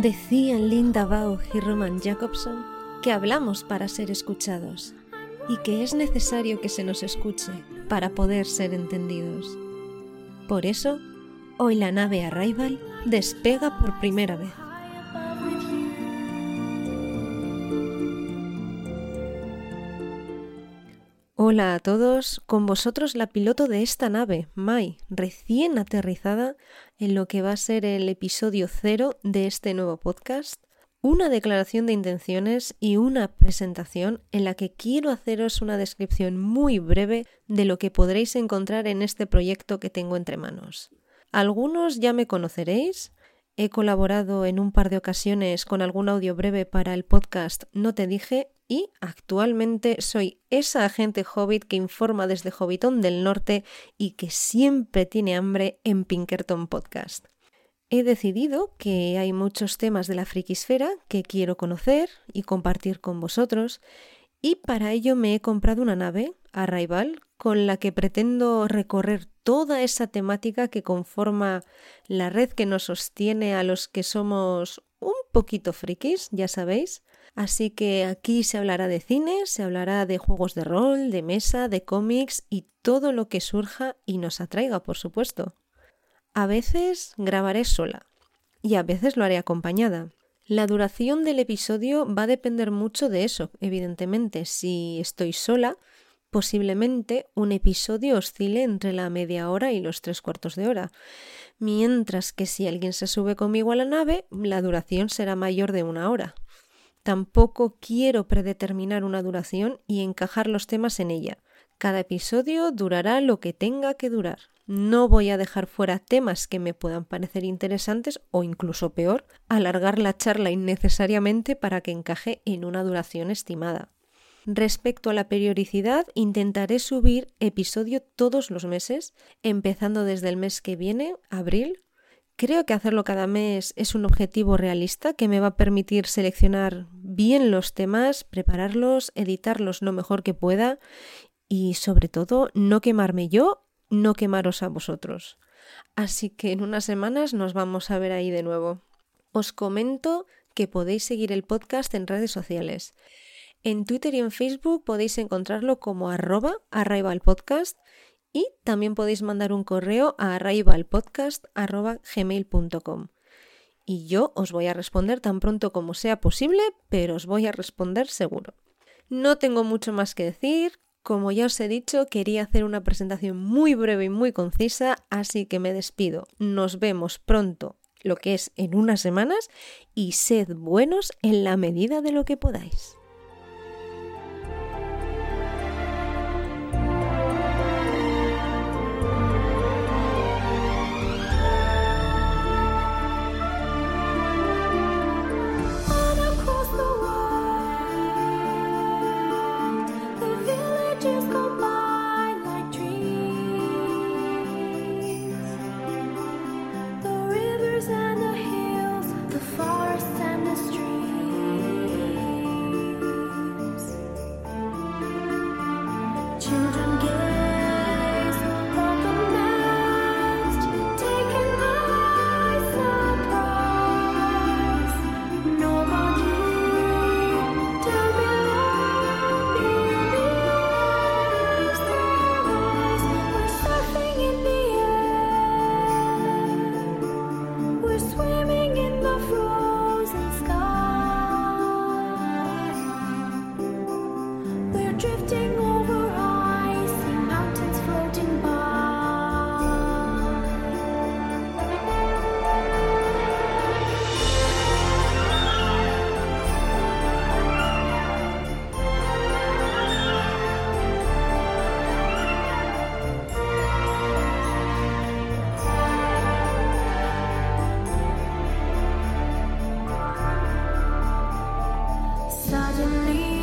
Decían Linda Baugh y Roman Jacobson que hablamos para ser escuchados y que es necesario que se nos escuche para poder ser entendidos. Por eso, hoy la nave Arrival despega por primera vez. Hola a todos, con vosotros la piloto de esta nave, Mai, recién aterrizada en lo que va a ser el episodio cero de este nuevo podcast, una declaración de intenciones y una presentación en la que quiero haceros una descripción muy breve de lo que podréis encontrar en este proyecto que tengo entre manos. Algunos ya me conoceréis, he colaborado en un par de ocasiones con algún audio breve para el podcast No te dije y actualmente soy esa agente hobbit que informa desde Hobbitón del Norte y que siempre tiene hambre en Pinkerton Podcast. He decidido que hay muchos temas de la frikisfera que quiero conocer y compartir con vosotros y para ello me he comprado una nave, Arrival, con la que pretendo recorrer toda esa temática que conforma la red que nos sostiene a los que somos un poquito frikis, ya sabéis. Así que aquí se hablará de cine, se hablará de juegos de rol, de mesa, de cómics y todo lo que surja y nos atraiga, por supuesto. A veces grabaré sola y a veces lo haré acompañada. La duración del episodio va a depender mucho de eso, evidentemente. Si estoy sola, posiblemente un episodio oscile entre la media hora y los tres cuartos de hora, mientras que si alguien se sube conmigo a la nave, la duración será mayor de una hora. Tampoco quiero predeterminar una duración y encajar los temas en ella. Cada episodio durará lo que tenga que durar. No voy a dejar fuera temas que me puedan parecer interesantes o incluso peor, alargar la charla innecesariamente para que encaje en una duración estimada. Respecto a la periodicidad, intentaré subir episodio todos los meses, empezando desde el mes que viene, abril. Creo que hacerlo cada mes es un objetivo realista que me va a permitir seleccionar bien los temas, prepararlos, editarlos lo mejor que pueda y sobre todo no quemarme yo, no quemaros a vosotros. Así que en unas semanas nos vamos a ver ahí de nuevo. Os comento que podéis seguir el podcast en redes sociales. En Twitter y en Facebook podéis encontrarlo como arroba arrivalpodcast y también podéis mandar un correo a arrivalpodcast.gmail.com. Y yo os voy a responder tan pronto como sea posible, pero os voy a responder seguro. No tengo mucho más que decir. Como ya os he dicho, quería hacer una presentación muy breve y muy concisa, así que me despido. Nos vemos pronto, lo que es en unas semanas, y sed buenos en la medida de lo que podáis. 照见你